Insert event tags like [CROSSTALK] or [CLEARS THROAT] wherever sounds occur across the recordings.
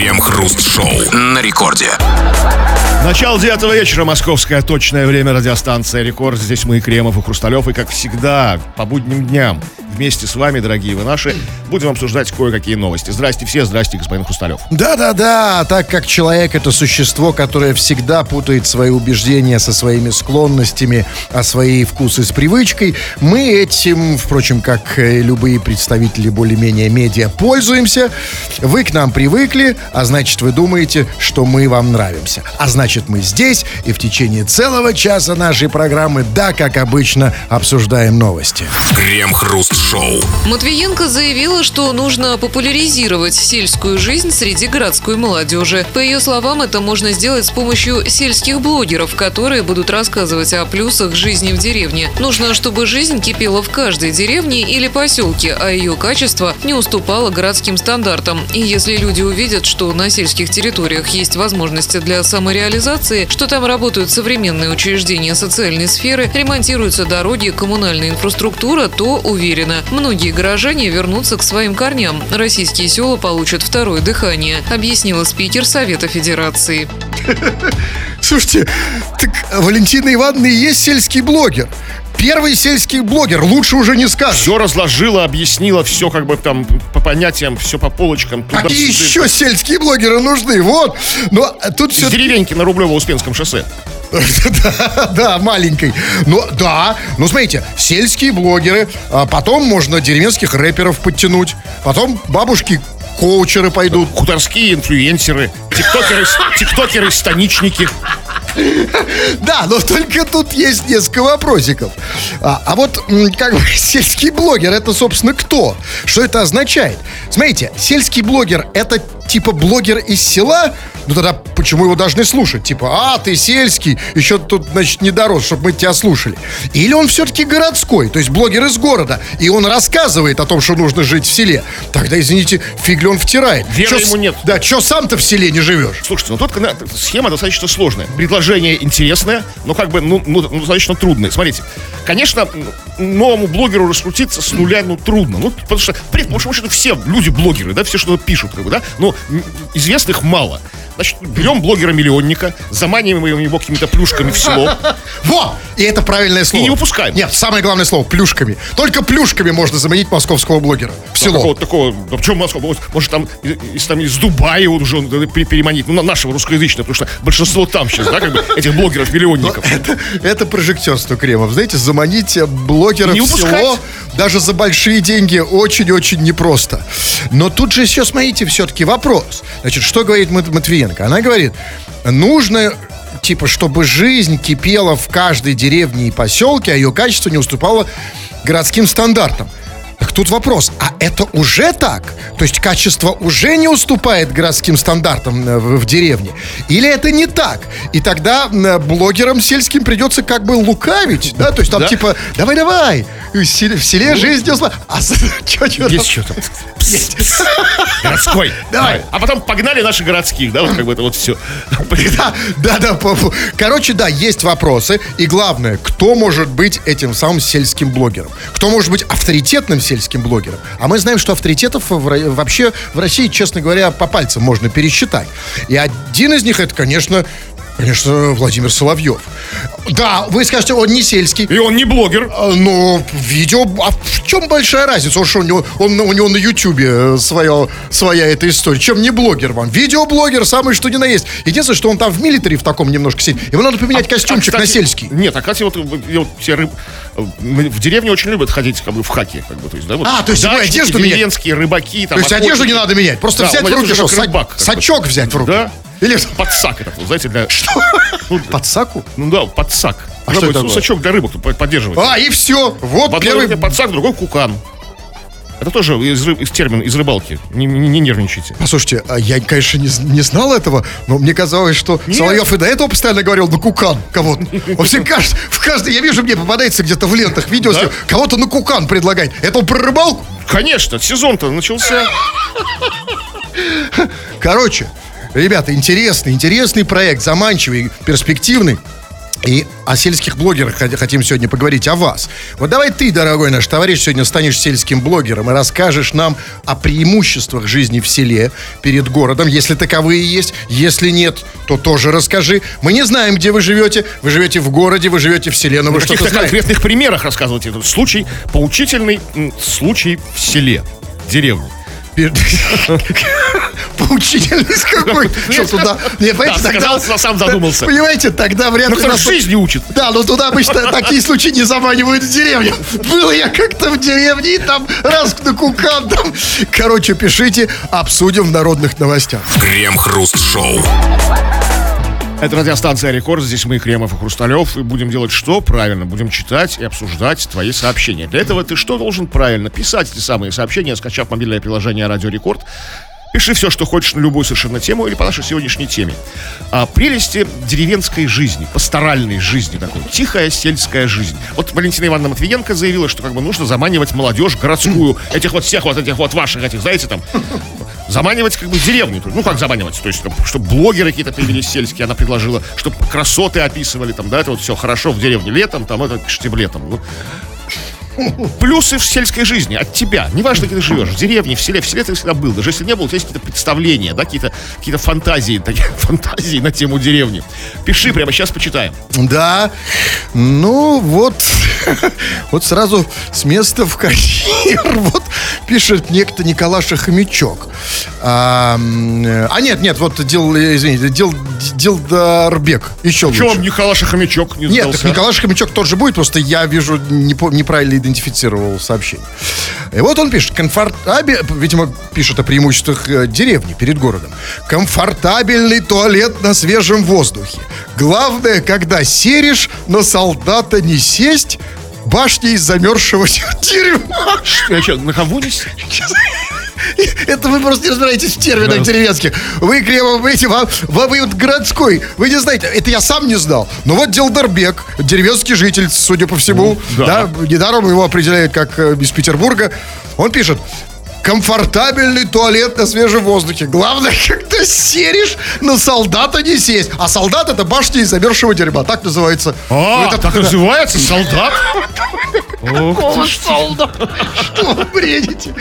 Крем-хруст. Крем-хруст-шоу на рекорде. Начало девятого вечера, московское точное время, радиостанция «Рекорд». Здесь мы, Кремов и Хрусталев, и, как всегда, по будним дням вместе с вами, дорогие вы наши, будем обсуждать кое-какие новости. Здрасте все, здрасте, господин Хрусталев. Да-да-да, так как человек это существо, которое всегда путает свои убеждения со своими склонностями, а свои вкусы с привычкой, мы этим, впрочем, как любые представители более-менее медиа, пользуемся. Вы к нам привыкли, а значит, вы думаете, что мы вам нравимся. А значит, мы здесь и в течение целого часа нашей программы, да, как обычно, обсуждаем новости. Крем-хруст-шоу. Матвиенко заявила, что нужно популяризировать сельскую жизнь среди городской молодежи. По ее словам, это можно сделать с помощью сельских блогеров, которые будут рассказывать о плюсах жизни в деревне. Нужно, чтобы жизнь кипела в каждой деревне или поселке, а ее качество не уступало городским стандартам. И если люди увидят, что на сельских территориях есть возможности для самореализации, что там работают современные учреждения социальной сферы, ремонтируются дороги, коммунальная инфраструктура, то, уверена, многие горожане вернутся к своим корням. Российские села получат второе дыхание, объяснила спикер Совета Федерации. [LAUGHS] Слушайте, так Валентина Ивановна и есть сельский блогер. Первый сельский блогер, лучше уже не скажешь. Все разложила, объяснила, все как бы там по понятиям, все по полочкам. туда Какие еще сельские блогеры нужны? Вот. Но тут Из все деревеньки на Рублево-Успенском шоссе. [LAUGHS] да, да, маленькой. Но да, ну смотрите, сельские блогеры, а потом можно деревенских рэперов подтянуть, потом бабушки коучеры пойдут. Хуторские инфлюенсеры, тиктокеры, тиктокеры, станичники. Да, но только тут есть несколько вопросиков. А, а вот как бы [LAUGHS] сельский блогер это, собственно, кто? Что это означает? Смотрите, сельский блогер это типа блогер из села, ну тогда почему его должны слушать? Типа, а, ты сельский, еще тут, значит, не дорос, чтобы мы тебя слушали. Или он все-таки городской, то есть блогер из города, и он рассказывает о том, что нужно жить в селе. Тогда, извините, фиг ли он втирает? Веры Чё ему нет. Да, что сам-то в селе не живешь? Слушайте, ну тут схема достаточно сложная. Предложение интересное, но как бы, ну, ну, ну, достаточно трудное. Смотрите, конечно, новому блогеру раскрутиться с нуля, ну, трудно. Ну, потому что, в принципе, потому что все люди блогеры, да, все что-то пишут, как бы, да, но известных мало. Значит, берем блогера-миллионника, заманиваем его какими-то плюшками в село. [LAUGHS] Во! И это правильное слово. не выпускаем. Нет, самое главное слово плюшками. Только плюшками можно заменить московского блогера в село. Такого, такого, да в чем Москва? Может, там, из, там из Дубая уже он пере- переманить, ну, на нашего русскоязычного, потому что большинство там сейчас, да, как бы, [LAUGHS] этих блогеров-миллионников. Это, это прожектерство Кремов. Знаете, заманить э, блогера Не в село даже за большие деньги очень-очень непросто. Но тут же еще, смотрите, все-таки вопрос. Значит, что говорит Мат- Матвиенко? Она говорит, нужно типа, чтобы жизнь кипела в каждой деревне и поселке, а ее качество не уступало городским стандартам. Так тут вопрос, а это уже так? То есть качество уже не уступает городским стандартам э, в, в деревне? Или это не так? И тогда э, блогерам сельским придется как бы лукавить, да? То есть там Да. типа, давай-давай, в селе, в селе жизнь не уступает. А что, [LAUGHS] что Есть что-то. [LAUGHS] Городской. Давай. А потом погнали наши городских, да, вот как бы это вот все. [LAUGHS] Да, да, да. Короче, да, есть вопросы. И главное, кто может быть этим самым сельским блогером? Кто может быть авторитетным сельским блогером? А мы знаем, что авторитетов в вообще в России, честно говоря, по пальцам можно пересчитать. И один из них это, конечно, конечно, Владимир Соловьев. Да, вы скажете, он не сельский. И он не блогер. А, Но видео, а в чем большая разница? Он что, у него, он, у него на Ютубе своя, своя эта история. Чем не блогер вам? Видеоблогер, самый что ни на есть. Единственное, что он там в милитаре в таком немножко сидит. Ему надо поменять костюмчик А, на кстати, сельский. Нет, а кстати, вот, э, вот все рыб... В деревне очень любят ходить как бы в хаке. Как бы, то есть, да, вот А, то есть ему дачники, одежду менять? деревенские рыбаки. Там, То есть одежду не охотники. надо менять. Просто Да, взять в руки, что, рыбак, сачок взять в руки. Да. Или [LAUGHS] Подсак это, знаете, для... Ну, подсаку? Ну да, подсак. А что Такой это? Сачок для рыбок поддерживать. А, и все. Вот одной первый... подсак, другой кукан. Это тоже из, из термин из рыбалки. Не, не- не нервничайте. Послушайте, а я, конечно, не, не знал этого, но мне казалось, что Нет. Соловьев и до этого постоянно говорил на кукан кого-то. Он все кажд- в каждой, я вижу, мне попадается где-то в лентах видео, Да. кого-то на кукан предлагает. Это он про рыбалку? Конечно, сезон-то начался. Короче, ребята, интересный, интересный проект, заманчивый, перспективный. И о сельских блогерах хот- хотим сегодня поговорить о вас. Вот давай ты, дорогой наш товарищ, сегодня станешь сельским блогером и расскажешь нам о преимуществах жизни в селе перед городом, если таковые есть. Если нет, то тоже расскажи. Мы не знаем, где вы живете. Вы живете в городе, вы живете в селе, но вы что-то знаете. конкретных примерах рассказывайте этот случай, поучительный случай в селе, в деревне. [LAUGHS] Поучительность какой? [LAUGHS] Что туда? Не, понимаете, Да, сказал, но сам задумался. Понимаете, тогда вряд Ну, ли ж жизни учит. Да, но туда обычно [LAUGHS] такие случаи не заманивают в деревню. Был я как-то в деревне, и там раз на кукан там. Короче, пишите, обсудим в народных новостях. Крем-хруст-шоу. Это радиостанция «Рекорд». Здесь мы, Кремов и Хрусталев. И будем делать что? Правильно, будем читать и обсуждать твои сообщения. Для этого ты что должен правильно? Писать эти самые сообщения, скачав мобильное приложение «Радио Рекорд». Пиши все, что хочешь на любую совершенно тему или по нашей сегодняшней теме. А, прелести деревенской жизни, пасторальной жизни такой, тихая сельская жизнь. Вот Валентина Ивановна Матвиенко заявила, что как бы нужно заманивать молодежь городскую, этих вот всех вот этих вот ваших этих, знаете, там, заманивать как бы в деревню. Ну, как заманивать? То есть, чтобы блогеры какие-то появились сельские, она предложила, чтобы красоты описывали, там, да, это вот все хорошо в деревне летом, там, это штиблетом. Ну, Плюсы в сельской жизни от тебя. Неважно, где ты живешь, в деревне, в селе. В селе ты всегда был. Даже если не был, у тебя есть какие-то представления, да, какие-то какие фантазии, такие, [LAUGHS] фантазии на тему деревни. Пиши прямо сейчас, почитаем. Да, ну вот, [LAUGHS] вот сразу с места в карьер. [LAUGHS] Вот пишет некто Николаша Хомячок. А, а нет, нет, вот дел, извините, дел, Делдарбек. Еще лучше. Чего вам Николаша Хомячок не Нет, так Николай Хомячок тоже будет, просто я вижу, не по- неправильно идентифицировал сообщение. И вот он пишет, комфортабель, видимо, пишет о преимуществах э, деревни перед городом. Комфортабельный туалет на свежем воздухе. Главное, когда серишь, на солдата не сесть, башня из замерзшего [LAUGHS] дерьма. Я что, на кого не с- [LAUGHS] Это вы просто не разбираетесь в терминах деревенских. Вы, Кремов, видите, вам, вам вы вот городской. Вы не знаете, это я сам не знал. Но вот Делдарбек, деревенский житель, судя по всему, Ну, да. да. недаром его определяют как э, из Петербурга. Он пишет, комфортабельный туалет на свежем воздухе. Главное, [LAUGHS] когда серишь, на солдата не сесть. А солдат это башня из замерзшего дерьма. Так называется. А, Ну, это- так называется [LAUGHS] солдат? Какого солдат? Что вы бредите?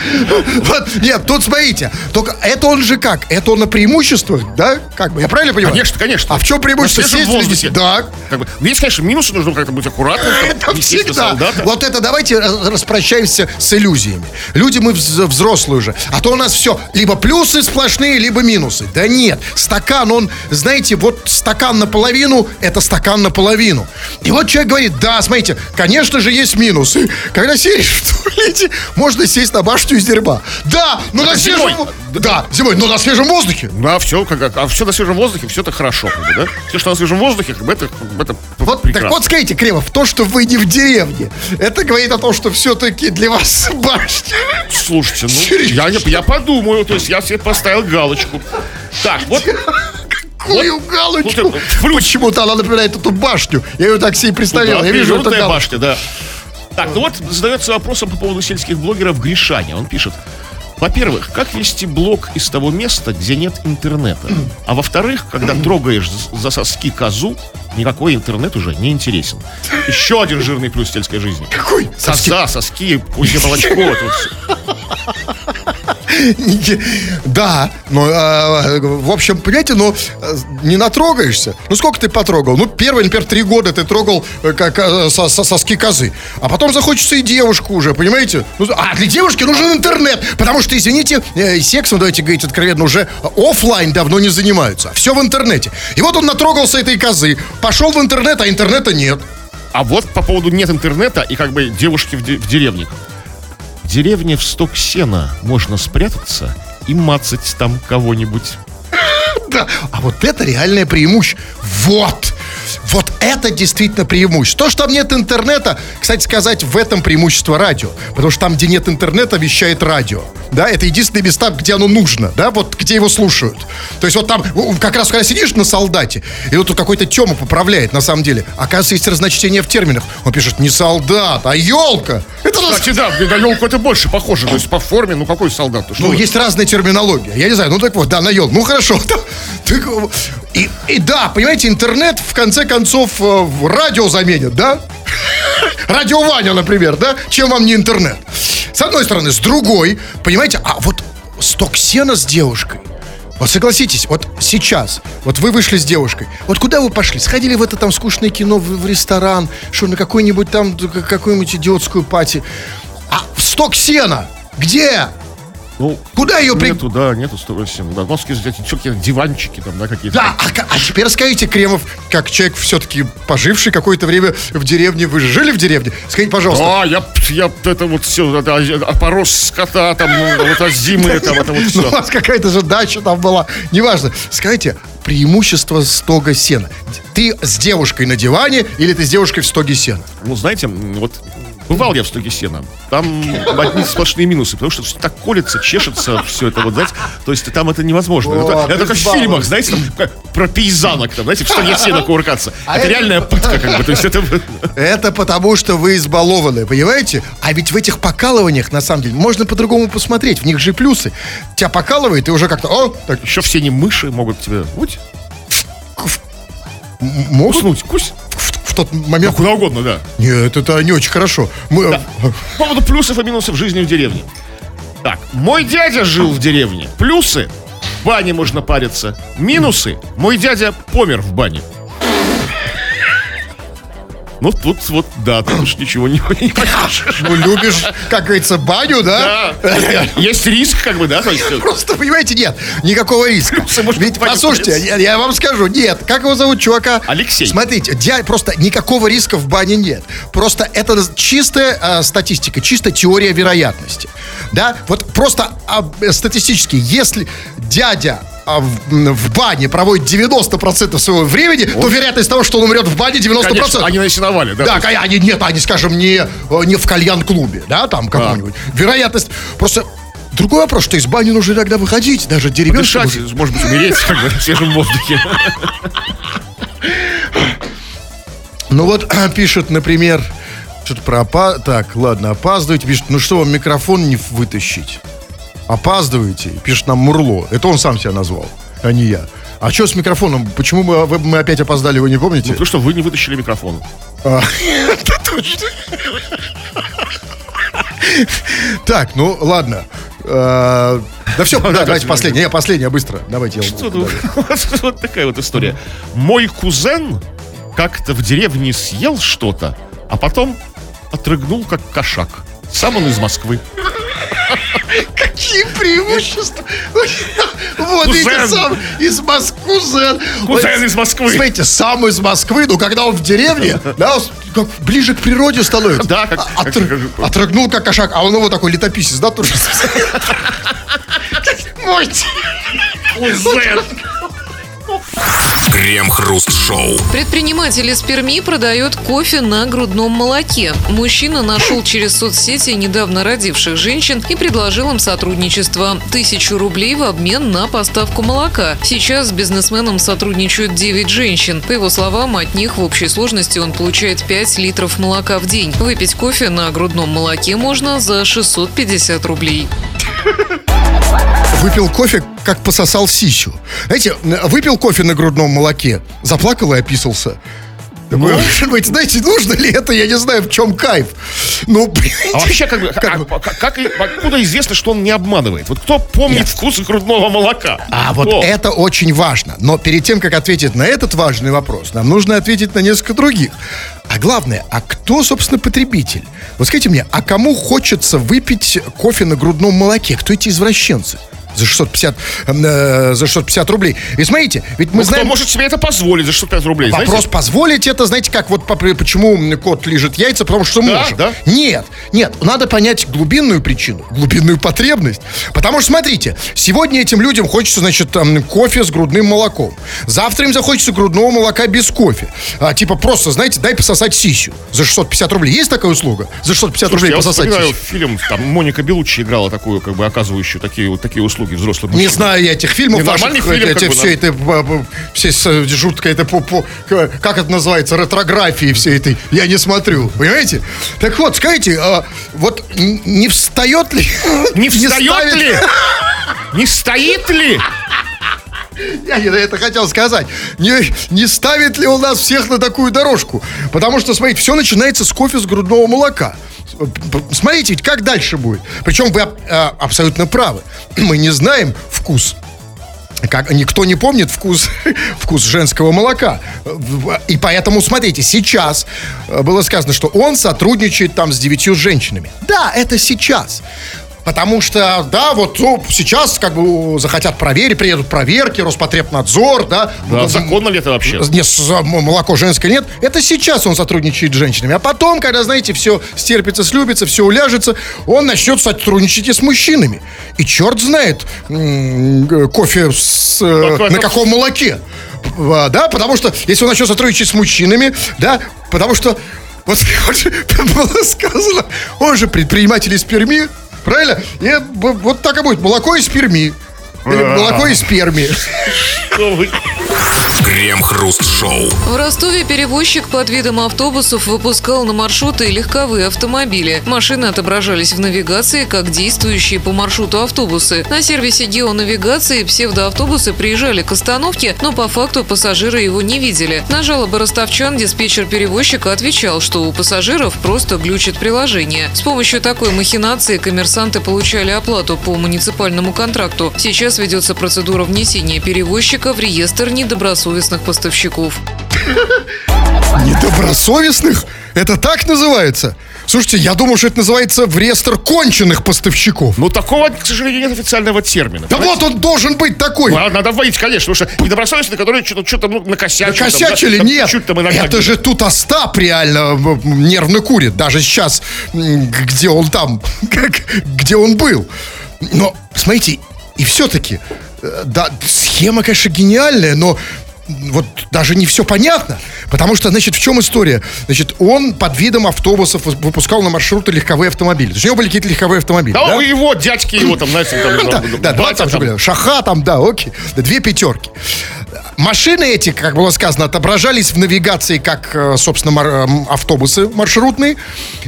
Вот, нет, тут смотрите. Только это он же как? Это он на преимуществах, да? Как бы, я правильно понимаю? Конечно, конечно. А в чем преимущество? На свежем воздухе. Да. Как бы, есть, конечно, минусы, нужно как-то быть аккуратным. [LAUGHS] Это всегда. солдата. Вот это давайте распрощаемся с иллюзиями. Люди мы вз- взрослые уже. А то у нас все либо плюсы сплошные, либо минусы. Да нет. Стакан, он, знаете, вот стакан наполовину, это стакан наполовину. И вот человек говорит, да, смотрите, конечно же есть минусы. Когда сидишь в туалете, можно сесть на башню из дерьма. Да, но на зимой. свежем... Да, зимой, но на свежем воздухе. Да, все, как, а все на свежем воздухе, все это хорошо, как бы, да? Все, что на свежем воздухе, как бы это, это Вот, прекрасно. так вот скажите, Кремов, то, что вы не в деревне, это говорит о том, что все-таки для вас [LAUGHS] башня. Слушайте, ну, я, не- я подумаю, то есть я себе поставил галочку. Так, вот, Какую галочку? вот это, плюс. Почему-то она напоминает эту башню. Я ее так себе представлял. Да, я вижу галочку. башня, да. Так, ну вот задается вопросом по поводу сельских блогеров Гришаня. Он пишет. Во-первых, как вести блог из того места, где нет интернета? А во-вторых, когда трогаешь за соски козу, никакой интернет уже не интересен. Еще один жирный плюс сельской жизни. Какой? Коза, соски, кузнее [LAUGHS] молочко. всё. Да, но, э, в общем, понимаете, ну, не натрогаешься. Ну, сколько ты потрогал? Ну, первые, например, три года ты трогал э, как со- со- соски козы. А потом захочется и девушку уже, понимаете? Ну, а для девушки нужен интернет. Потому что, извините, сексом, давайте говорить откровенно, уже оффлайн давно не занимаются. Все в интернете. И вот он натрогался этой козы, пошел в интернет, а интернета нет. А вот по поводу нет интернета и как бы девушки в, де- в деревне. Деревне в стог сена можно спрятаться и мацать там кого-нибудь. [LAUGHS] Да. А вот это реальное преимущество. Вот. Вот это действительно преимущество. То, что там нет интернета, кстати сказать, в этом преимущество радио. Потому что там, где нет интернета, вещает радио. да, это единственные места, где оно нужно, да, вот где его слушают. То есть вот там, как раз когда сидишь на солдате, и вот тут какой-то Тёма поправляет, на самом деле, оказывается, есть разночтение в терминах. Он пишет не солдат, а елка. Раз- Кстати, да, на елку это больше похоже. То есть по форме, ну какой солдат? Что Ну, вы? есть разная терминология. Я не знаю, ну так вот, да, на елку. Ну хорошо. [LAUGHS] Так, и, и да, понимаете, интернет в конце концов э, в радио заменит, да? [LAUGHS] Радио Ваня, например, да? Чем вам не интернет? С одной стороны, с другой, понимаете, а вот сток сена с девушкой. Вот согласитесь, вот сейчас, вот вы вышли с девушкой, вот куда вы пошли? Сходили в это там скучное кино, в, в ресторан, что на какой-нибудь там, какую-нибудь идиотскую пати. А в сток сена где? Ну, Куда ее при... Нету, да, нету 108. Да, эти что, какие-то диванчики там, да, какие-то. Да, а, а теперь скажите, Кремов, как человек все-таки поживший какое-то время в деревне, вы же жили в деревне? Скажите, пожалуйста. А, я, я это вот все, это, а, порос скота, там, ну, вот от зимы, там, это вот Ну, [LAUGHS] у все. вас какая-то же дача там была. Неважно. Скажите, преимущество стога сена. Ты с девушкой на диване или ты с девушкой в стоге сена? Ну, знаете, вот бывал я в стоге сена. Там одни сплошные минусы, потому что так колется, чешется, все это вот, знаете, то есть там это невозможно. О, это, это как в фильмах, знаете, там, как про пейзанок, там, знаете, в стоге сена кувыркаться. А это это- реальная пытка, как бы, то есть это... Это потому, что вы избалованы, понимаете? А ведь в этих покалываниях, на самом деле, можно по-другому посмотреть. В них же плюсы. Тебя покалывает, и уже как-то, о, так, Еще все не мыши могут тебя уть, м- могут уснуть, кусь. Тот момент... Куда угодно, да. Нет, это не очень хорошо. Мы, По поводу плюсов и минусов жизни в деревне. Так, мой дядя жил в деревне. Плюсы. В бане можно париться. Минусы. Мой дядя помер в бане. Ну, тут вот, да, тут уж ничего не, [LAUGHS] не покажешь. Ну, любишь, как говорится, баню, да? Да. Есть риск, как бы, да, Просто, понимаете, нет, никакого риска. [LAUGHS] Ведь, послушайте, я, я вам скажу, нет, как его зовут, чувака? Алексей. Смотрите, дя- просто никакого риска в бане нет. Просто это чистая а, статистика, чистая теория вероятности. Да, вот просто а, статистически, если дядя а, в, в бане проводит 90% своего времени, то вероятность того, что он умрет в бане 90%. Конечно, они насиновали, да. Да, они, нет, они, скажем, не, э, не в кальян-клубе, да, там каком-нибудь. Вероятность, просто другой вопрос, что из бани нужно иногда выходить, даже деревенскому. Дышать, может быть, умереть, как бы, на свежем воздухе. Ну вот пишет, например, что-то про. Так, ладно, опаздываете. Пишет, ну что вам микрофон не вытащить? Опаздываете? Пишет нам Мурло. Это он сам себя назвал, а не я. А что с микрофоном? Почему мы, мы опять опоздали, вы не помните? Потому что вы не вытащили микрофон. А, [LAUGHS] это точно. Так, ну ладно. Э, Да все, давайте последнее. Не, последнее, быстро. Давайте я [LAUGHS] вот такая вот история. Мой кузен как-то в деревне съел что-то, а потом отрыгнул как кошак. Сам он из Москвы. Какие преимущества? Вот видите, сам из Москвы. Кузен. Из Москвы. Смотрите, сам из Москвы, ну когда он в деревне, да, он как ближе к природе становится. Да, как- А- как- Отрыгнул как кошак, а он его такой летописец, да, тоже? Мой Кузен. Крем-хруст-шоу. Предприниматель из Перми продает кофе на грудном молоке. Мужчина нашел через соцсети недавно родивших женщин и предложил им сотрудничество. Тысячу рублей в обмен на поставку молока. Сейчас с бизнесменом сотрудничают 9 женщин. По его словам, от них в общей сложности он получает 5 литров молока в день. Выпить кофе на грудном молоке можно за 650 рублей. Выпил кофе, как пососал сисю. Знаете, выпил кофе на грудном молоке, заплакал и описался. Такой, Может быть, знаете, нужно ли это, я не знаю, в чем кайф. Ну, А вообще, как бы, а- а- как, как откуда известно, что он не обманывает? Вот кто помнит вкус грудного молока? А вот Кто? это очень важно. Но перед тем, как ответить на этот важный вопрос, нам нужно ответить на несколько других. А главное, а кто, собственно, потребитель? Вот скажите мне, а кому хочется выпить кофе на грудном молоке? Кто эти извращенцы? За 650, э, за 650 рублей. И смотрите, ведь мы Ну, знаем... Кто может себе это позволить за 65 рублей? Вопрос знаете? позволить это, знаете, как вот по- почему кот лежит яйца, потому что Да, может. да. Нет, нет, надо понять глубинную причину, глубинную потребность. Потому что, смотрите, сегодня этим людям хочется, значит, там, кофе с грудным молоком. Завтра им захочется грудного молока без кофе. А, типа просто, знаете, дай пососать сисю за 650 рублей. Есть такая услуга? За 650 Слушайте, рублей я пососать вспоминаю сисю. фильм, там Моника Белуччи играла такую, как бы оказывающую такие вот такие услуги взрослым Не мужчинам. знаю я этих фильмов Не, нормальный ваших, фильм, эти, все это, э, э, все с- жуткое это по, по- как это называется, ретрографии всей этой, я не смотрю, понимаете? Так вот, скажите, а, вот не встает ли? Не [LAUGHS] встает ли? Не стоит ли? Я не это хотел сказать. Не, не ставит ли у нас всех на такую дорожку? Потому что, смотрите, все начинается с кофе с грудного молока. Смотрите, как дальше будет. Причем вы а, абсолютно правы. Мы не знаем вкус как никто не помнит вкус, [LAUGHS] вкус женского молока. И поэтому, смотрите, сейчас э, было сказано, что он сотрудничает там с девятью женщинами. Да, это сейчас. Потому что, да, вот ну, сейчас как бы захотят проверить, приедут проверки, Роспотребнадзор, да. Да, законно ли это вообще? Нет, молоко женское нет. Это сейчас он сотрудничает с женщинами. А потом, когда, знаете, все стерпится, слюбится, все уляжется, он начнет сотрудничать и с мужчинами. И черт знает, кофе с, э, Какой- на каком молоке. Да, потому что если он начнет сотрудничать с мужчинами, да, потому что вот [LAUGHS] вот же было сказано, он же предприниматель из Перми, правильно? И вот так и будет, молоко из Перми. Или молоко из Перми. Что вы- Крем-хруст-шоу. В Ростове перевозчик под видом автобусов выпускал на маршруты легковые автомобили. Машины отображались в навигации как действующие по маршруту автобусы. На сервисе геонавигации псевдоавтобусы приезжали к остановке, но по факту пассажиры его не видели. На жалобы ростовчан диспетчер перевозчика отвечал, что у пассажиров просто глючит приложение. С помощью такой махинации коммерсанты получали оплату по муниципальному контракту. Сейчас ведется процедура внесения перевозчика в реестр недобросовестных поставщиков. Недобросовестных? Это так называется? Слушайте, я думаю, что это называется в реестр конченых поставщиков. Ну, такого, к сожалению, нет официального термина. Да вот он должен быть такой. Ну, Надо вводить, конечно, потому что недобросовестные, которые что-то, что-то ну, накосячили. там, Накосячили? да, там Нет. чуть-чуть там иногда Это же тут Остап реально нервно курит. Даже сейчас, где он там, [LAUGHS] как- где он был. Но, смотрите, и все-таки, э, да, схема, конечно, гениальная, но вот даже не все понятно. Потому что, значит, в чем история? Значит, он под видом автобусов выпускал на маршруты легковые автомобили. То есть у него были какие-то легковые автомобили. Да, да? у его дядьки его там, знаете, там, [LAUGHS] Да, да. Шаха там, да, окей. Две пятерки. Машины эти, как было сказано, отображались в навигации как, э, собственно, мар- автобусы маршрутные.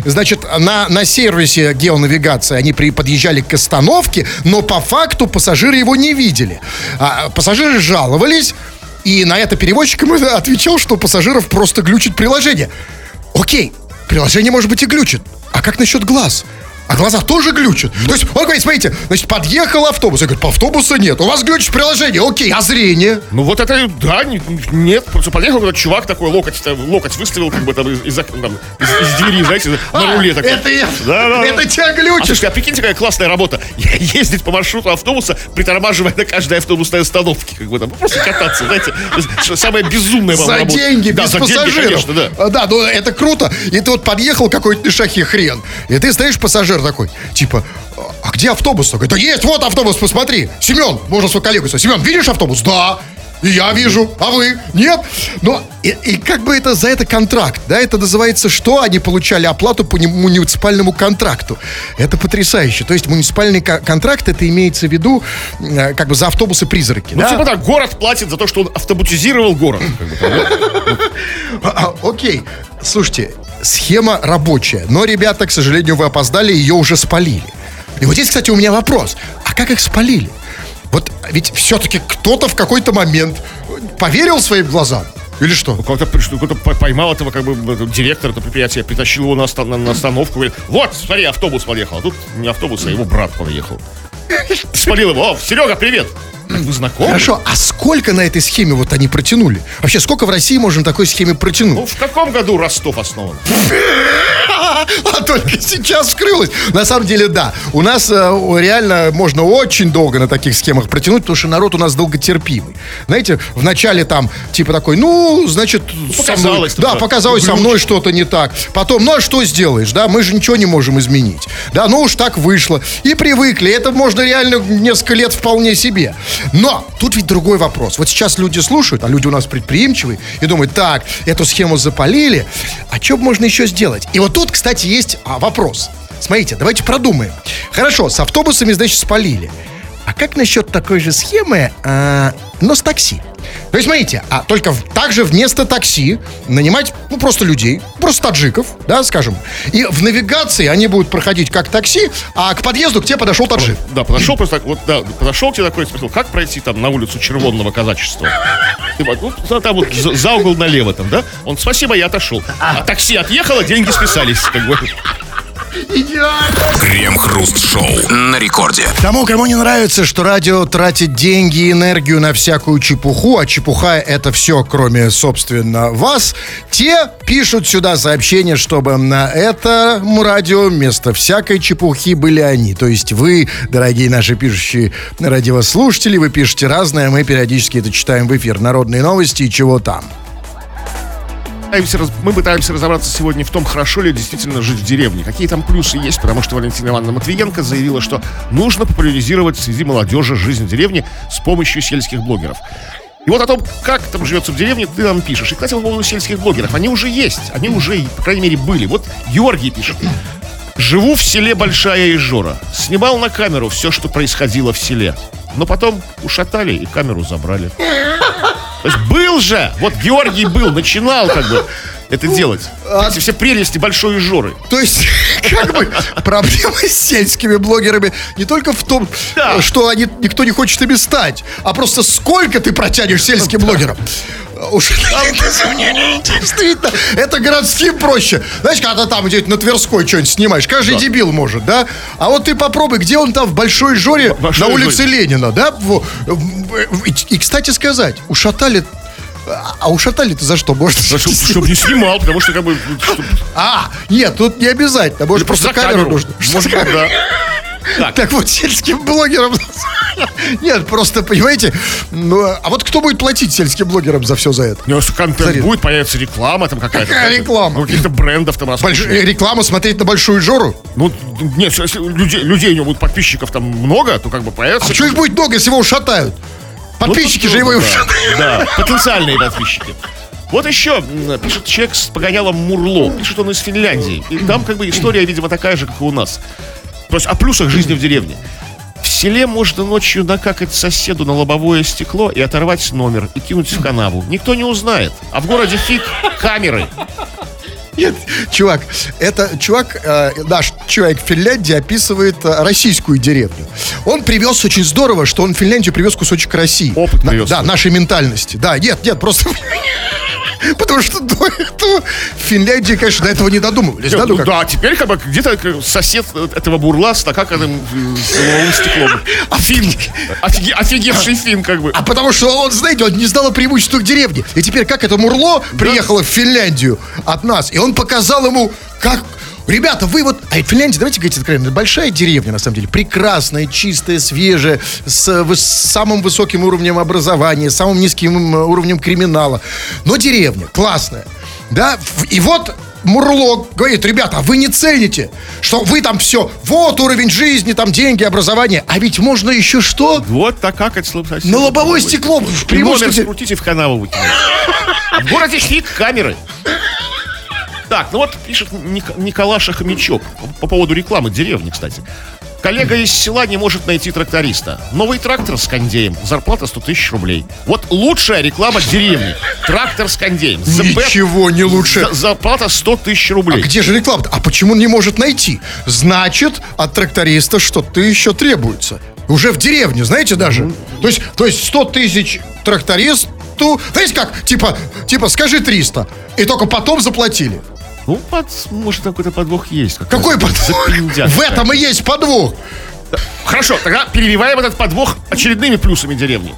Значит, на, на сервисе геонавигации они при, подъезжали к остановке, но по факту пассажиры его не видели. А, пассажиры жаловались, и на это перевозчик ему [LAUGHS] отвечал, что пассажиров просто глючит приложение. Окей, приложение, может быть, и глючит. А как насчет глаз? А глаза тоже глючат. То есть, он говорит, смотрите, значит, подъехал автобус. Я говорю, автобуса нет. У вас глючит приложение. Окей, а зрение? Ну вот это, да, не- нет, просто подъехал какой-то чувак такой, локоть, локоть выставил, как бы там из, там, из, из двери, знаете, на А, руле такой. это я- Да, да, да. это тебя А глючит. слушайте, а прикиньте, какая классная работа. Ездить по маршруту автобуса, притормаживая на каждой автобусной остановке, как бы там, просто кататься, знаете, самое безумное вам За работа. деньги, да, без за пассажиров. деньги, конечно, да. А, Да, ну это круто. И ты вот подъехал какой-то на шахе хрен. И ты стоишь, пассажир такой, типа, а где автобус? Он да есть, вот автобус, посмотри. Семен, можно свой коллегу сказать. Семен, видишь автобус? Да. И я вижу, а вы? Нет? Но и, и как бы это за это контракт, да? Это называется, что они получали оплату по муниципальному контракту. Это потрясающе. То есть муниципальный ко- контракт, это имеется в виду э, как бы за автобусы-призраки. Ну, да? типа так, город платит за то, что он автобутизировал город. да. [LAUGHS] А, Окей, слушайте, схема рабочая, но, ребята, к сожалению, вы опоздали, ее уже спалили. И вот здесь, кстати, у меня вопрос. А как их спалили? Вот ведь все-таки кто-то в какой-то момент поверил своим глазам? Или что? Ну, кто-то по- поймал этого, как бы, директора этого предприятия, притащил его на, на- на остановку, говорит, вот, смотри, автобус подъехал. А тут не автобус, а его брат подъехал. Спалил его. О, Серега, привет. Вы знакомы? Хорошо, а сколько на этой схеме вот они протянули? Вообще, сколько в России можно такой схеме Ну, протянуть? в каком году Ростов основан? А только сейчас вскрылось. На самом деле, да. У нас э, реально можно очень долго на таких схемах протянуть, потому что народ у нас долготерпимый. Знаете, вначале там типа такой, ну, значит, со мной- показалось да, показалось со мной что-то не так. Потом, ну а что сделаешь, да? Мы же ничего не можем изменить. Да, ну уж так вышло. И привыкли. Это можно реально несколько лет вполне себе. Но тут ведь другой вопрос. Вот сейчас люди слушают, а люди у нас предприимчивые, и думают, так, эту схему запалили, а что можно еще сделать? И вот тут, кстати, есть а, вопрос. Смотрите, давайте продумаем. Хорошо, с автобусами, значит, спалили. А как насчет такой же схемы, а, но с такси? То есть, смотрите, а только в- также вместо такси нанимать, ну, просто людей, просто таджиков, да, скажем. И в навигации они будут проходить как такси, а к подъезду к тебе подошел таджик. Да, подошел просто так, вот, да, подошел к тебе такой, спросил, как пройти там на улицу Червонного казачества? Ты ну, там вот за, за угол налево там, да? Он, спасибо, я отошел. А такси отъехало, деньги списались, как бы. Крем-хруст-шоу на рекорде. Тому, кому не нравится, что радио тратит деньги и энергию на всякую чепуху, а чепуха это все, кроме, собственно, вас, те пишут сюда сообщение, чтобы на этом радио вместо всякой чепухи были они. То есть вы, дорогие наши пишущие радиослушатели, вы пишете разное, мы периодически это читаем в эфир. Народные новости и чего там. Пытаемся Мы пытаемся разобраться сегодня в том, хорошо ли действительно жить в деревне. Какие там плюсы есть, потому что Валентина Ивановна Матвиенко заявила, что нужно популяризировать среди молодежи жизнь в деревне с помощью сельских блогеров. И вот о том, как там живется в деревне, ты нам пишешь. И, кстати, по поводу сельских блогеров. Они уже есть. Они уже, по крайней мере, были. Вот Георгий пишет. Живу в селе Большая Ижора. Снимал на камеру все, что происходило в селе. Но потом ушатали и камеру забрали. То есть был же! Вот Георгий был, начинал как бы это делать. Эти все прелести Большой Ижоры. То есть, [LAUGHS] как бы, проблема с сельскими блогерами не только в том, Да. что они, никто не хочет ими стать, а просто сколько ты протянешь сельским блогерам. Уж действительно, это городским проще. Знаешь, когда там где-то на Тверской что-нибудь снимаешь, каждый дебил может, да? А вот ты попробуй, где он там в Большой Жоре Большой на улице Жоре. Ленина, да? И, и, кстати сказать, ушатали... А ушатали-то за что? Может, Чтобы не снимал, потому что как бы... чтоб- а, нет, тут не обязательно. Может, Или просто за камеру нужно. Может быть, да. Так, Так вот, сельским блогерам... [LAUGHS] Нет, просто, понимаете, ну, а вот кто будет платить сельским блогерам за все за это? ну, если контент Смотри. будет, появится реклама там какая-то. Какая какая-то, реклама? ну, Каких-то брендов там Больш-. Реклама смотреть на Большую Жору? Ну, нет, если людей, людей у него будет подписчиков там много, то как бы появится... А что их будет много, если его ушатают? Подписчики тут же его трудно, ушатают. да, да, потенциальные подписчики. Вот еще пишет человек с погонялом Мурло. Пишет он из Финляндии. И там как бы история, видимо, такая же, как и у нас. То есть о плюсах жизни в деревне. В селе можно ночью накакать соседу на лобовое стекло и оторвать номер и кинуть в канаву. Никто не узнает. А в городе фиг камеры. Нет, чувак, это чувак, э, наш человек в Финляндии описывает э, российскую деревню. Он привез очень здорово, что он в Финляндию привез кусочек России. Опыт На- привез. Да, нашей ментальности. Да, нет, нет, просто... [LAUGHS] [LAUGHS] Потому что до этого в Финляндии, конечно, до этого не додумывались. Да, Ну ну как? да, теперь как бы где-то сосед этого бурла с накаканным э, с лобовым стеклом. [LAUGHS] Фин. Офиге- офигевший фин как бы. А потому что он, знаете, он не знал о преимуществах деревни. И теперь как это Мурло приехало в Финляндию от нас, и он показал ему, как... Ребята, вы вот... А Финляндия, давайте говорить откровенно, это большая деревня, на самом деле. Прекрасная, чистая, свежая, с, выс- самым высоким уровнем образования, самым низким уровнем криминала. Но деревня классная. Да? И вот Мурло говорит, ребята, а вы не цените, что вы там все, вот уровень жизни, там деньги, образование, а ведь можно еще что? Вот так как это соседа. На лобовое стекло в прямом номер смысле. скрутите в канаву. [LAUGHS] В городе фиг камеры. Так, ну вот пишет Ник- Николаша Хомячок по, по поводу рекламы деревни, кстати. Коллега из села не может найти тракториста. Новый трактор с кондеем. Зарплата 100 тысяч рублей. Вот лучшая реклама деревни. Трактор с кондеем. ЗП, Ничего не лучше. за- зарплата 100 тысяч А рублей. где же реклама? А почему он не может найти? Значит, от тракториста что-то еще требуется. Уже в деревне, знаете даже. То есть, то есть 100 тысяч трактористу. Знаете как? Типа, типа, скажи 300. И только потом заплатили. Ну, под- может, какой-то подвох есть. Какой подвох? В этом и есть подвох. Хорошо, тогда перебиваем этот подвох очередными плюсами деревни.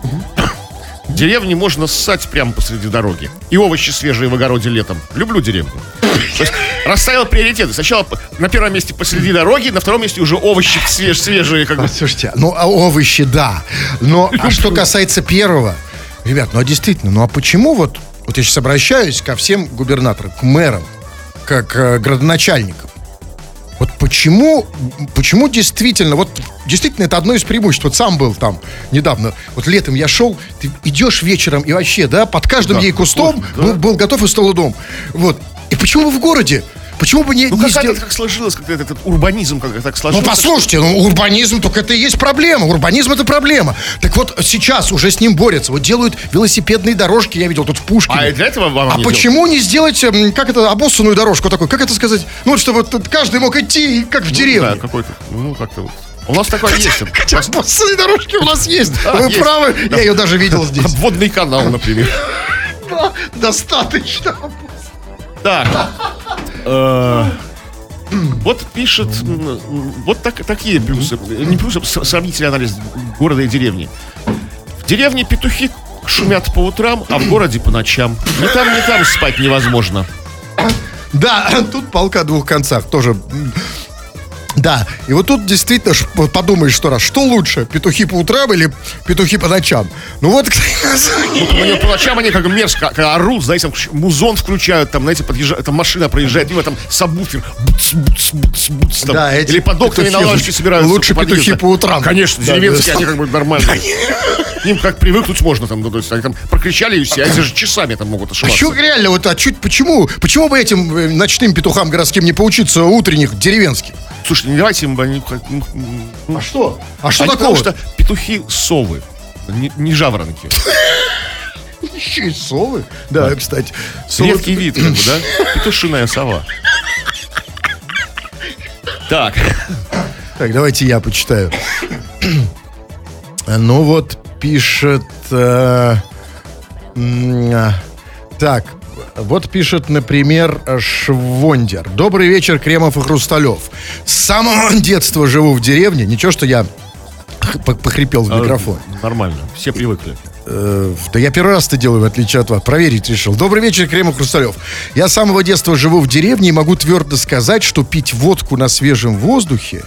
В деревне можно ссать прямо посреди дороги. И овощи свежие в огороде летом. Люблю деревню. То есть расставил приоритеты. Сначала на первом месте посреди дороги, на втором месте уже овощи свеж, свежие, как бы. Слушайте, ну а овощи, да. Но а что касается первого, ребят, ну а действительно, ну а почему вот, вот я сейчас обращаюсь ко всем губернаторам, к мэрам, как э, градоначальникам. Вот почему, почему действительно, вот действительно это одно из преимуществ. Вот сам был там недавно, вот летом я шел, ты идешь вечером и вообще, да, под каждым Да, ей кустом да. был, был готов и стол дом. Вот. И почему в городе? Почему бы не, Ну не как сделать- это так сложилось, как этот, этот урбанизм как так ну, сложился. послушайте, ну, урбанизм, только это и есть проблема. Урбанизм это проблема. Так вот, сейчас уже с ним борются. Вот делают велосипедные дорожки, я видел тут в Пушкине. А для этого вам А не почему не сделать, м, как это, обоссанную дорожку такой? Как это сказать? Ну, чтобы вот каждый мог идти, как в делать? деревне. Ну, Да, какой-то, ну, как-то вот. У нас такое есть. [LAUGHS] Хотя обоссанные дорожки у нас есть. Да, Вы есть. правы, я ее даже видел здесь. [LAUGHS] Обводный канал, например. [LAUGHS] Да, Достаточно. Так. Э, Вот пишет, вот так, такие плюсы, не плюсы, с- сравнительный анализ города и деревни. В деревне петухи шумят по утрам, а в городе по ночам. Ни там, ни там спать невозможно. Да, [COUGHS] тут полка двух концах тоже. Да, и вот тут действительно подумаешь что раз, что лучше, петухи по утрам или петухи по ночам? Ну вот, Вот у него по ночам они как мерзко как орут, знаете, там музон включают, там, знаете, подъезжает, там машина проезжает, мимо там сабвуфер, буц, буц, буц, буц, там. Да, эти или под окнами на лавочке собираются. лучше петухи по утрам. Конечно, Да, деревенские, да. они как бы нормальные. [LAUGHS] К ним как привыкнуть можно, там, ну, то есть они там прокричали и все, они же часами там могут А ошибаться. что реально, вот, а чуть, почему, почему бы этим э, ночным петухам городским не поучиться утренних деревенских? Слушай, не давайте им, они, ну, А что? А что они такого? потому что петухи совы, не, не жаворонки. Еще и совы? Да, кстати. совы- Редкий вид, [CLEARS THROAT] как бы, да? Петушиная сова. Так, Так, давайте я почитаю. [CLEARS THROAT] Ну вот, пишет... э, а, так, вот пишет, например, Швондер. Добрый вечер, Кремов и Хрусталев. С самого [LAUGHS] детства живу в деревне. Ничего, что я похрипел в микрофон. нормально, все привыкли. Э, Да я первый раз это делаю, в отличие от вас. Проверить решил. Добрый вечер, Кремов Хрусталев. Я с самого детства живу в деревне и могу твердо сказать, что пить водку на свежем воздухе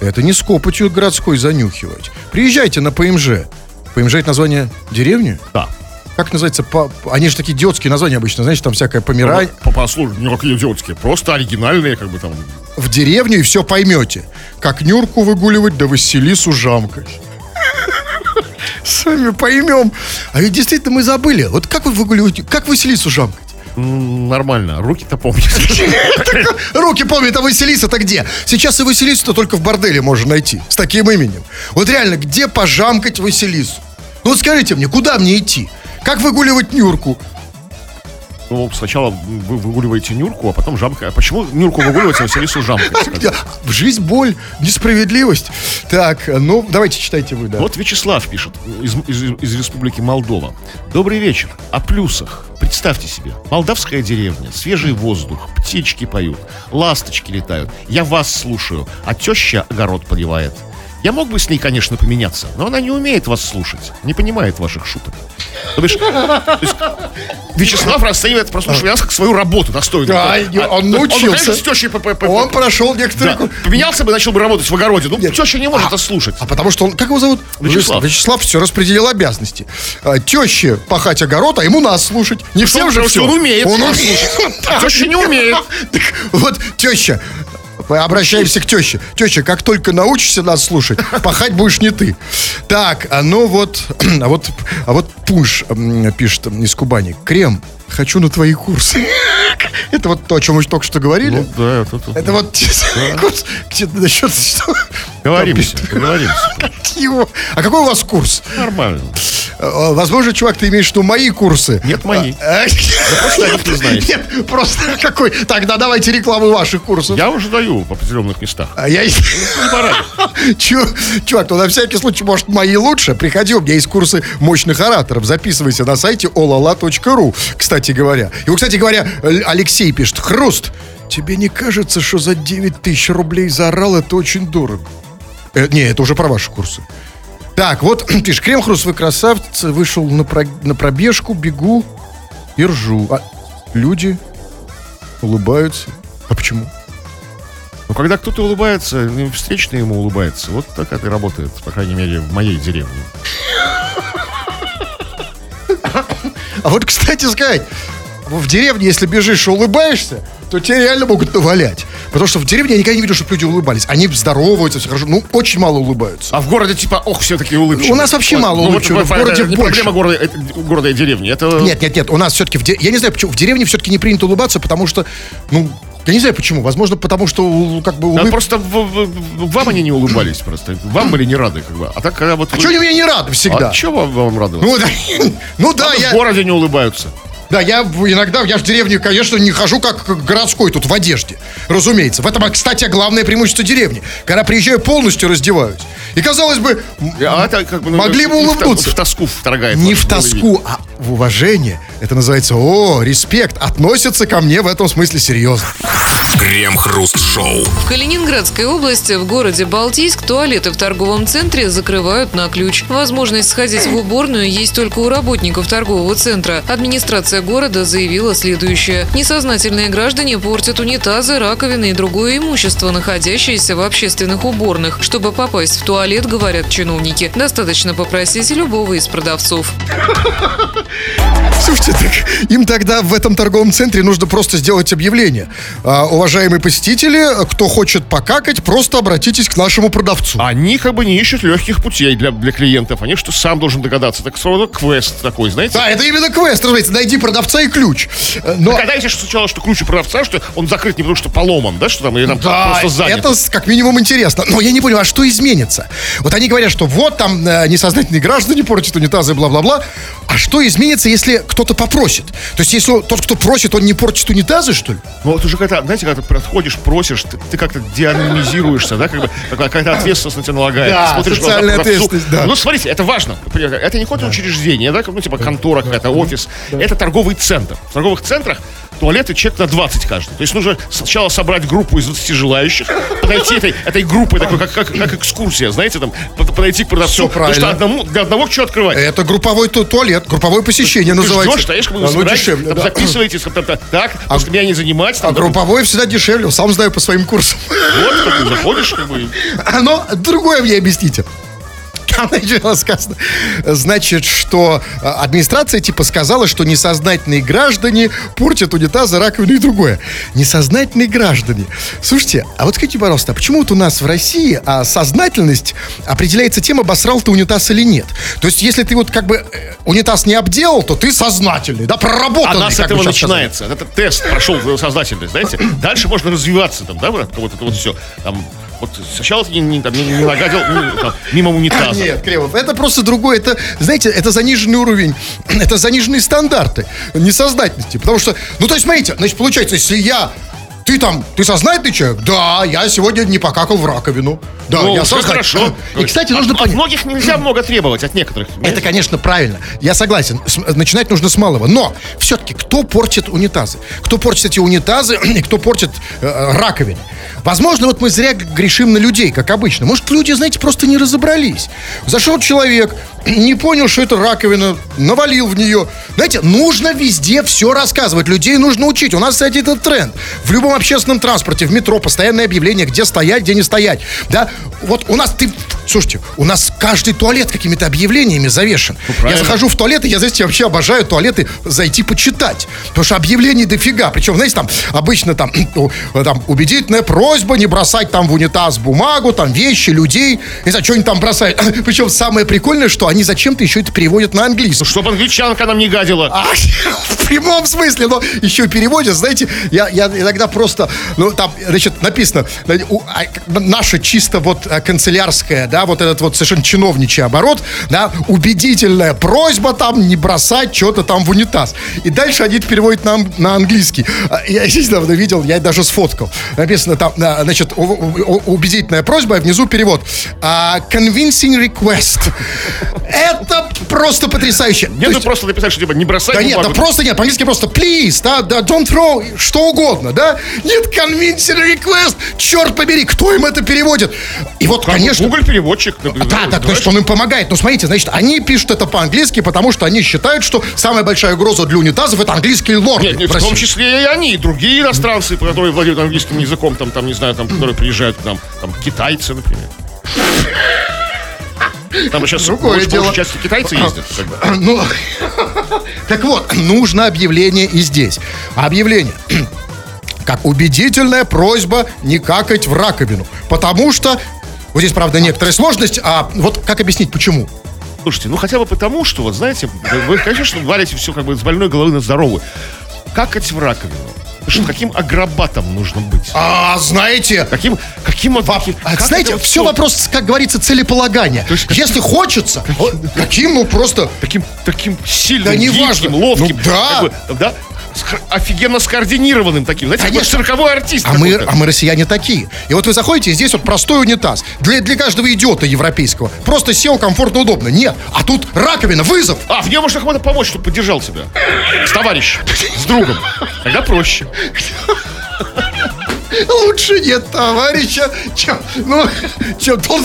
это не с копотью городской занюхивать. Приезжайте на ПМЖ. ПМЖ это название деревни? Да. Как называется? По- Они же такие идиотские названия обычно, знаете, там всякое помирай По- Послушай, ну какие идиотские, просто оригинальные, как бы там. в деревню и все поймете. Как Нюрку выгуливать, да Василису жамкать. [LAUGHS] Сами поймем. А ведь действительно мы забыли. Вот как вы выгуливаете, как Василису жамкать? Нормально, руки-то помнят. [LAUGHS] Руки помнят, а Василиса-то где? Сейчас и Василису-то только в борделе можно найти. С таким именем. Вот реально, где пожамкать Василису? Ну вот скажите мне, куда мне идти? Как выгуливать Нюрку? Ну, сначала вы выгуливаете Нюрку, а потом жамка. А почему Нюрку выгуливать, а Василису жамкать? [LAUGHS] Где? Жизнь, боль, несправедливость. Так, ну, давайте читайте вы, да. Вот Вячеслав пишет из, из- из Республики Молдова. Добрый вечер. О плюсах. Представьте себе. Молдавская деревня, свежий воздух, птички поют, ласточки летают. Я вас слушаю, а теща огород поливает. Я мог бы с ней, конечно, поменяться, но она не умеет вас слушать, не понимает ваших шуток. То бишь, то есть Вячеслав расценивает прослушивание нас как свою работу достойную. Да, А- он Он, научился. конечно, с тещей по- по- по- Он прошел некоторые... да, поменялся бы, начал бы работать в огороде. Ну, Нет. теща не может это слушать. А потому что он, как его зовут? Вячеслав. Вячеслав все распределил обязанности. А, теще пахать огород, а ему нас слушать. Не всем же все. он умеет. Он [LAUGHS] умеет. Теща не умеет. Вот, теща, обращаемся к теще. Теща, как только научишься нас слушать, пахать будешь не ты. Так, а ну вот, [CLEARS THROAT] а вот, а вот Пуш пишет из Кубани. Крем, хочу на твои курсы. [LAUGHS] Это вот то, о чем мы только что говорили. Ну, да, это, это- Это вот [LAUGHS] курс, где насчет что? Говоримся, договоримся. [LAUGHS] А какой у вас курс? Нормально. Э, Возможно, чувак, ты имеешь в виду мои курсы. Нет, мои. [LAUGHS] Просто не знаете. Нет, просто какой. Тогда давайте рекламу ваших курсов. Я уже даю в определенных местах. А я... [LAUGHS] Чувак, ну на всякий случай, может, мои лучше. Приходи, у меня есть курсы мощных ораторов. Записывайся на сайте olala.ru, кстати говоря. И, кстати говоря, Алексей пишет, Хруст, тебе не кажется, что за 9 тысяч рублей за орал это очень дорого? Э, не, это уже про ваши курсы. Так, вот, [CLEARS THROAT] пишешь, Крем Хруст, вы красавцы, вышел на, про- на пробежку, бегу и ржу. А люди улыбаются. А почему? Но когда кто-то улыбается, ну, встречный ему улыбается. Вот так это работает, по крайней мере, в моей деревне. А вот, кстати сказать, в деревне, если бежишь и улыбаешься, то тебя реально могут навалять. Потому что в деревне я никогда не видел, чтобы люди улыбались. Они здороваются, все хорошо. Ну, очень мало улыбаются. А в городе типа, ох, все такие улыбчивые. У нас вообще мало вот, улыбчивых, в это городе не больше. проблема города, это города и деревни. Это... Нет, нет, нет. У нас все-таки, в де- я не знаю, почему, в деревне все-таки не принято улыбаться, потому что, ну, я не знаю почему. Возможно, потому что, как бы, улыб... просто в- в- в- вам они не улыбались просто. Вам были не рады, как бы. А так, когда вот... А чего они мне не рады всегда? А чего вам, вам радоваться? Ну, да, [LAUGHS] ну да, в я, городе не улыбаются. Да, я иногда, я в деревне, конечно, не хожу как городской тут в одежде. Разумеется. В этом, кстати, главное преимущество деревни. Когда приезжаю, полностью раздеваюсь. И, казалось бы, А это как бы... ну, Могли бы в- улыбнуться. В, тоску вторгает. не в тоску, а в уважение. Это называется, о, респект. Относятся ко мне в этом смысле серьезно. Крем-хруст-шоу. В Калининградской области в городе Балтийск туалеты в торговом центре закрывают на ключ. Возможность сходить в уборную есть только у работников торгового центра. Администрация города заявила следующее. Несознательные граждане портят унитазы, раковины и другое имущество, находящееся в общественных уборных. Чтобы попасть в туалет, говорят чиновники, достаточно попросить любого из продавцов. [LAUGHS] Слушайте, так им тогда в этом торговом центре нужно просто сделать объявление. А, уважаемые посетители, кто хочет покакать, просто обратитесь к нашему продавцу. Они как бы не ищут легких путей для, для клиентов. Они что сам должен догадаться. Так сразу квест такой, знаете? Да, это именно квест, разумеется. Найди продавца и ключ. Э, Но... Догадайся, что сначала, что ключ у продавца, что он закрыт не потому, что поломан, да, что там, или там Да, просто занят. это как минимум интересно. Но я не понял, а что изменится? Вот они говорят, что вот там э, несознательные граждане портят унитазы, бла-бла-бла. А что изменится, если кто-то попросит? То есть, если тот, кто просит, он не портит унитазы, что ли? Ну, вот уже когда, знаете, когда ты подходишь, просишь, ты, ты как-то деанонимизируешься, да, как бы какая-то ответственность на тебя налагает. Да, смотришь глаза социальная продавцу. ответственность, да. Ну, смотрите, это важно. Это не какое-то учреждение, да, как, ну, типа контора какая-то, офис. Это торговый центр. В торговых центрах туалеты человек на 20 каждый. То есть нужно сначала собрать группу из 20 желающих, подойти этой, этой группой, такой, как, как, как экскурсия, знаете, там, под- подойти к продавцу. Всё Потому что правильно. одному, для одного что открывать? Это групповой ту- туалет, групповое посещение Ты называется. ждешь, стоишь, как Оно собираетесь, дешевле, там да. записываетесь, там, там, там, так, после меня не занимать. А Там, групповое всегда дешевле, сам знаю по своим курсам. Вот, как бы заходишь, как бы, Но другое мне объясните. Там сначала сказано, значит, что э, администрация типа сказала, что несознательные граждане портят унитазы, раковину и другое. Несознательные граждане. Слушайте, а вот скажите, пожалуйста, а почему вот у нас в России а, сознательность определяется тем, обосрал ты унитаз или нет? То есть, если ты вот как бы э, унитаз не обделал, то ты сознательный, да, А проработанный. нас с этого сейчас сказали. начинается. Это тест прошел твою сознательность, знаете. Дальше можно развиваться там, да, вот, это вот все. Там, вот сначала ты не, не- там, не- не нагадил ну, там, мимо унитаза. Нет, Кремов, это просто другое. Это, знаете, это заниженный уровень, [CLEARS THROAT] это заниженные стандарты несознательности. Потому что, ну, то есть, смотрите, значит, получается, если я ты там, ты сознательный человек? Да, я сегодня не покакал в раковину. Да, Ну, я сознательный. хорошо. И, кстати, От- нужно от понять. многих нельзя много требовать, от некоторых. Это, конечно, правильно. Я согласен. Начинать нужно с малого. Но все-таки кто портит унитазы? Кто портит эти унитазы [CLEARS THROAT] и кто портит э, раковины? Возможно, вот мы зря грешим на людей, как обычно. Может, люди, знаете, просто не разобрались. Зашел человек, [CLEARS THROAT] не понял, что это раковина, навалил в нее. Знаете, нужно везде все рассказывать. Людей нужно учить. У нас, кстати, этот тренд. В любом общественном транспорте, в метро, постоянное объявление, где стоять, где не стоять. Да, вот у нас ты... Слушайте, у нас каждый туалет какими-то объявлениями завешен. я правильно. захожу в туалет, и я, знаете, вообще обожаю туалеты зайти почитать. Потому что объявлений дофига. Причем, знаете, там обычно там, [CLEARS THROAT] там убедительная просьба не бросать там в унитаз бумагу, там вещи, людей. Не знаю, что они там бросают. [CLEARS THROAT] Причем самое прикольное, что они зачем-то еще это переводят на английский. Чтобы англичанка нам не гадила. А, [LAUGHS] в прямом смысле, но еще переводят, знаете, я, я иногда просто, ну, там, значит, написано, э, а, наша чисто вот э, канцелярская, да, вот этот вот совершенно чиновничий оборот, да, убедительная просьба там не бросать что-то там в унитаз. И дальше они это переводят на, ан- на английский. А, Я здесь недавно видел, я даже сфоткал. Написано там, а, значит, убедительная просьба, а внизу перевод. Convincing request. Это просто потрясающе. Нет, ну просто написать, что типа не бросай да нет, да просто нет, по-английски просто please, да, да, don't throw, что угодно, да? Нет, convincing request, черт побери, кто им это переводит? И вот, Как конечно... Google переводчик. Да, так, значит, он им помогает. Но смотрите, значит, они пишут это по-английски, потому что они считают, что самая большая угроза для унитазов это английские лорды. Нет, нет, в в том числе и они, и другие иностранцы, которые владеют английским языком, там, там, не знаю, там, которые приезжают к нам, там, китайцы, например. Там сейчас Другое больше, дело. части китайцы ездят. как бы. Ну, [LAUGHS] так вот, нужно объявление и здесь. Объявление. Как убедительная просьба не какать в раковину. Потому что, вот здесь, правда, некоторая сложность, а вот как объяснить, почему? Слушайте, ну хотя бы потому, что, вот знаете, вы, конечно, варите все как бы с больной головы на здоровую. Какать в раковину. Что каким агробатом нужно быть? А, знаете, Каким, каким а, как знаете, все вопрос, как говорится, целеполагания. есть Если хочется, вот каким, ну, просто... таким, таким сильным, Да неважно. гибким, ловким, Ну, да. как бы, да, офигенно скоординированным таким, знаете, Конечно. цирковой артист. А мы, а мы, россияне, такие. И вот вы заходите, и здесь вот простой унитаз. Для, для каждого идиота европейского. Просто сел, комфортно, удобно. Нет. А тут раковина, вызов. А, в нем можно кому-то помочь, чтобы поддержал тебя. С товарищем, с другом. Тогда проще. Лучше нет товарища, чем, ну, [LAUGHS] чем тот.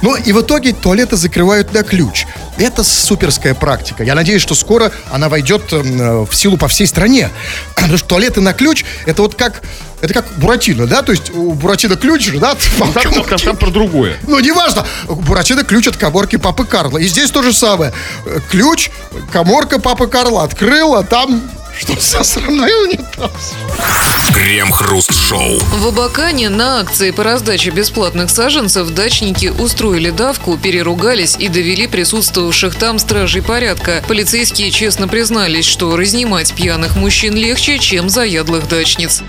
Ну, и в итоге туалеты закрывают на ключ. Это суперская практика. Я надеюсь, что скоро она войдет эм, в силу по всей стране. [CLEARS THROAT] Потому что туалеты на ключ, это вот как, это как Буратино, да? То есть у Буратино ключ же, да? [LAUGHS] Там, там- там- там про другое. Ну, неважно. Буратино ключ от коморки Папы Карла. И здесь то же самое. Э, Ключ, коморка Папы Карла открыл, а там что со стороны унитаз. Крем-хруст-шоу. В Абакане на акции по раздаче бесплатных саженцев дачники устроили давку, переругались и довели присутствовавших там стражей порядка. Полицейские честно признались, что разнимать пьяных мужчин легче, чем заядлых дачниц.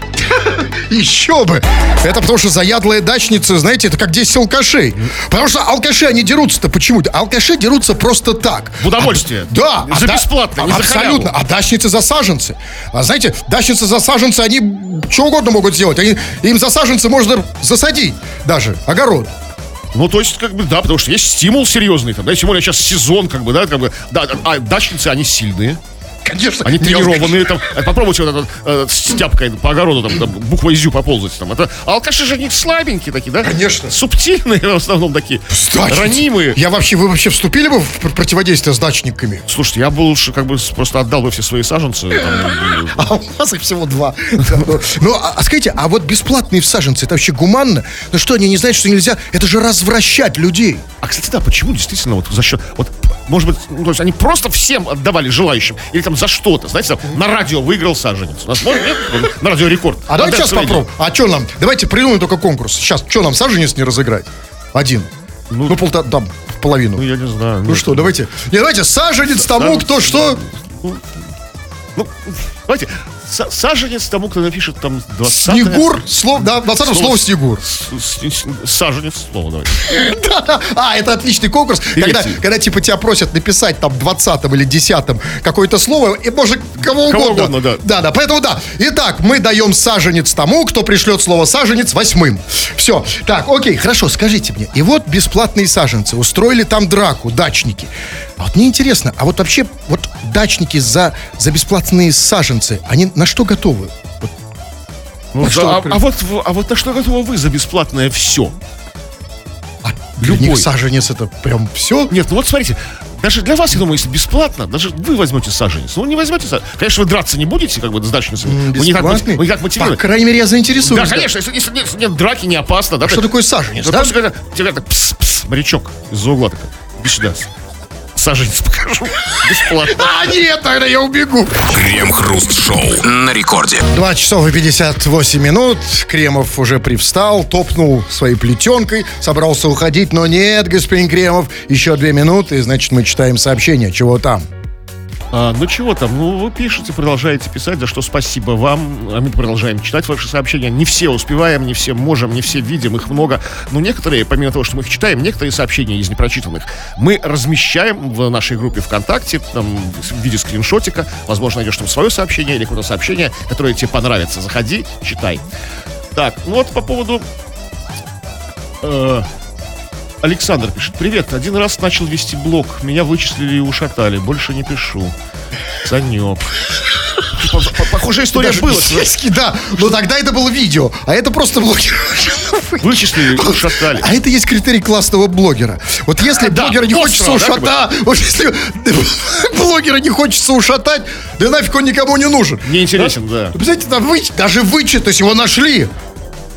Еще бы! Это потому что заядлые дачницы, знаете, это как 10 алкашей. Потому что алкаши, они дерутся-то почему? Алкаши дерутся просто так. В удовольствие. А, да. За да- бесплатно, не за Абсолютно. А дачницы засаженцы. А знаете, дачницы засаженцы, они что угодно могут сделать. Они, им засаженцы можно засадить даже, огород. Ну, то есть, как бы, да, потому что есть стимул серьезный там, да, тем более сейчас сезон, как бы, да, как бы, да, а дачницы, они сильные, Конечно. они тренированные, там, попробуйте вот этот, э, с тяпкой по огороду, там, там, буквой «зю» поползать, там, это, а алкаши же они слабенькие такие, да? Конечно. Субтильные в основном такие, Дачницы. ранимые. Я вообще, вы вообще вступили бы в пр- противодействие с дачниками? Слушайте, я бы лучше, как бы, просто отдал бы все свои саженцы, там, [LAUGHS] А у нас их всего два. Ну, Ну, а, а скажите, а вот бесплатные саженцы, это вообще гуманно? Ну что, они не знают, что нельзя? Это же развращать людей. А, кстати, да, почему действительно вот за счет, вот, может быть, ну, то есть они просто всем отдавали желающим, или там за что-то, знаете, там, на радио выиграл саженец. У нас можно, нет? на радио рекорд. А давайте сейчас попробуем. А что нам? Давайте придумаем только конкурс. Сейчас, что нам, саженец не разыграть? Один. Ну, полта, там, в половину. Ну, я не знаю. Ну что, давайте. Не, давайте саженец тому, кто что. Ну, давайте, са- саженец тому, кто напишет там 20 Снегур, слово, да, 20 слово Снегур. Саженец слово. Да-да. [LAUGHS] А, это отличный конкурс, когда, типа тебя просят написать там 20 или 10 какое-то слово, и может кого угодно. Кого угодно, да. Да, да, поэтому да. Итак, мы даем саженец тому, кто пришлет слово саженец восьмым. Все. Так, окей, хорошо, скажите мне. И вот бесплатные саженцы устроили там драку, дачники. А вот мне интересно, а вот вообще, вот дачники за, за бесплатные саженцы, они на что готовы? Вот Ну, А что да, а, а вот, а вот на что готовы вы за бесплатное все? а для Любой. них саженец это прям все? Нет, ну вот смотрите, даже для вас, я думаю, если бесплатно, даже вы возьмете саженец. Ну, не возьмете саженец. Конечно, вы драться не будете, как бы, с дачницами. Вы не так, вы не так По мотивированы. крайней мере, я Да, заинтересуюсь. конечно, если, если нет, нет драки, не опасно. Да, Что так- такое саженец, Ну, да? просто когда тебе говорят, пс, пс, морячок из-за угла такой, иди сюда. Саженец покажу. [LAUGHS] Бесплатно. А нет, тогда я убегу. Крем-хруст-шоу на рекорде. 2 часов и 58 минут. Кремов уже привстал, топнул своей плетенкой, собрался уходить, но нет, господин Кремов, еще две минуты, значит, мы читаем сообщение. Чего там? А, ну чего там, ну вы пишете, продолжаете писать, за что спасибо вам. А мы продолжаем читать ваши сообщения. Не все успеваем, не все можем, не все видим, их много. Но некоторые, помимо того, что мы их читаем, некоторые сообщения из непрочитанных мы размещаем в нашей группе ВКонтакте, там, в виде скриншотика. Возможно, найдешь там свое сообщение или какое-то сообщение, которое тебе понравится. Заходи, читай. Так, ну вот по поводу... э, Александр пишет. Привет, один раз начал вести блог. Меня вычислили и ушатали. Больше не пишу. Санек. П- Похожая история Даже была. беседки, да. Но тогда это было видео, а это просто блогер. Вычислили, ушатали. А это есть критерий классного блогера. Вот если Да, блогера не хочется острого, да, ушатать, вот если блогера не хочется ушатать, да нафиг он никому не нужен. Неинтересен, да. Вы Представляете, там вы- даже вычет, то есть его нашли.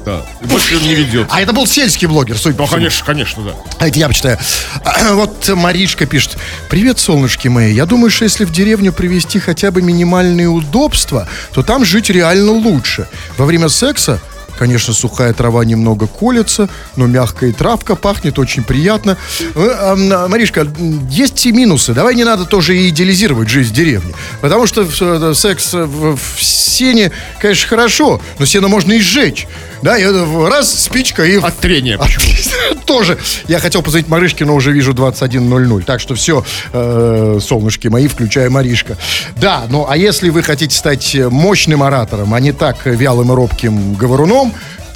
Да. И больше не ведет. А это был сельский блогер, судя по Ну, всему. конечно, конечно, да. А это я почитаю. [CLEARS THROAT] Вот Маришка пишет. Привет, солнышки мои. Я думаю, что если в деревню привести хотя бы минимальные удобства, то там жить реально лучше. Во время секса Конечно, сухая трава немного колется, но мягкая травка пахнет очень приятно. Э, а, Маришка, есть и минусы. Давай не надо тоже и идеализировать жизнь в деревне. Потому что э, секс в, сене, конечно, хорошо, но сено можно и сжечь. Да, и э, раз, спичка и... От трения. [LAUGHS] Тоже. Я хотел позвонить Маришке, но уже вижу 21.00. Так что все, э, солнышки мои, включая Маришка. Да, ну а если вы хотите стать мощным оратором, а не так вялым и робким говоруном,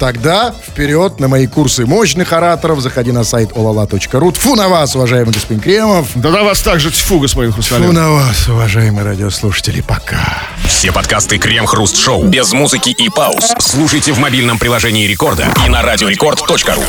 тогда вперед на мои курсы мощных ораторов. Заходи на сайт olala.ru. Тфу на вас, уважаемый господин Кремов. Да на вас также тьфу, господин Фу Хрусталев. на вас, уважаемые радиослушатели. Пока. Все подкасты Крем-Хруст Шоу без музыки и пауз. Слушайте в мобильном приложении Рекорда и на радиорекорд.ру.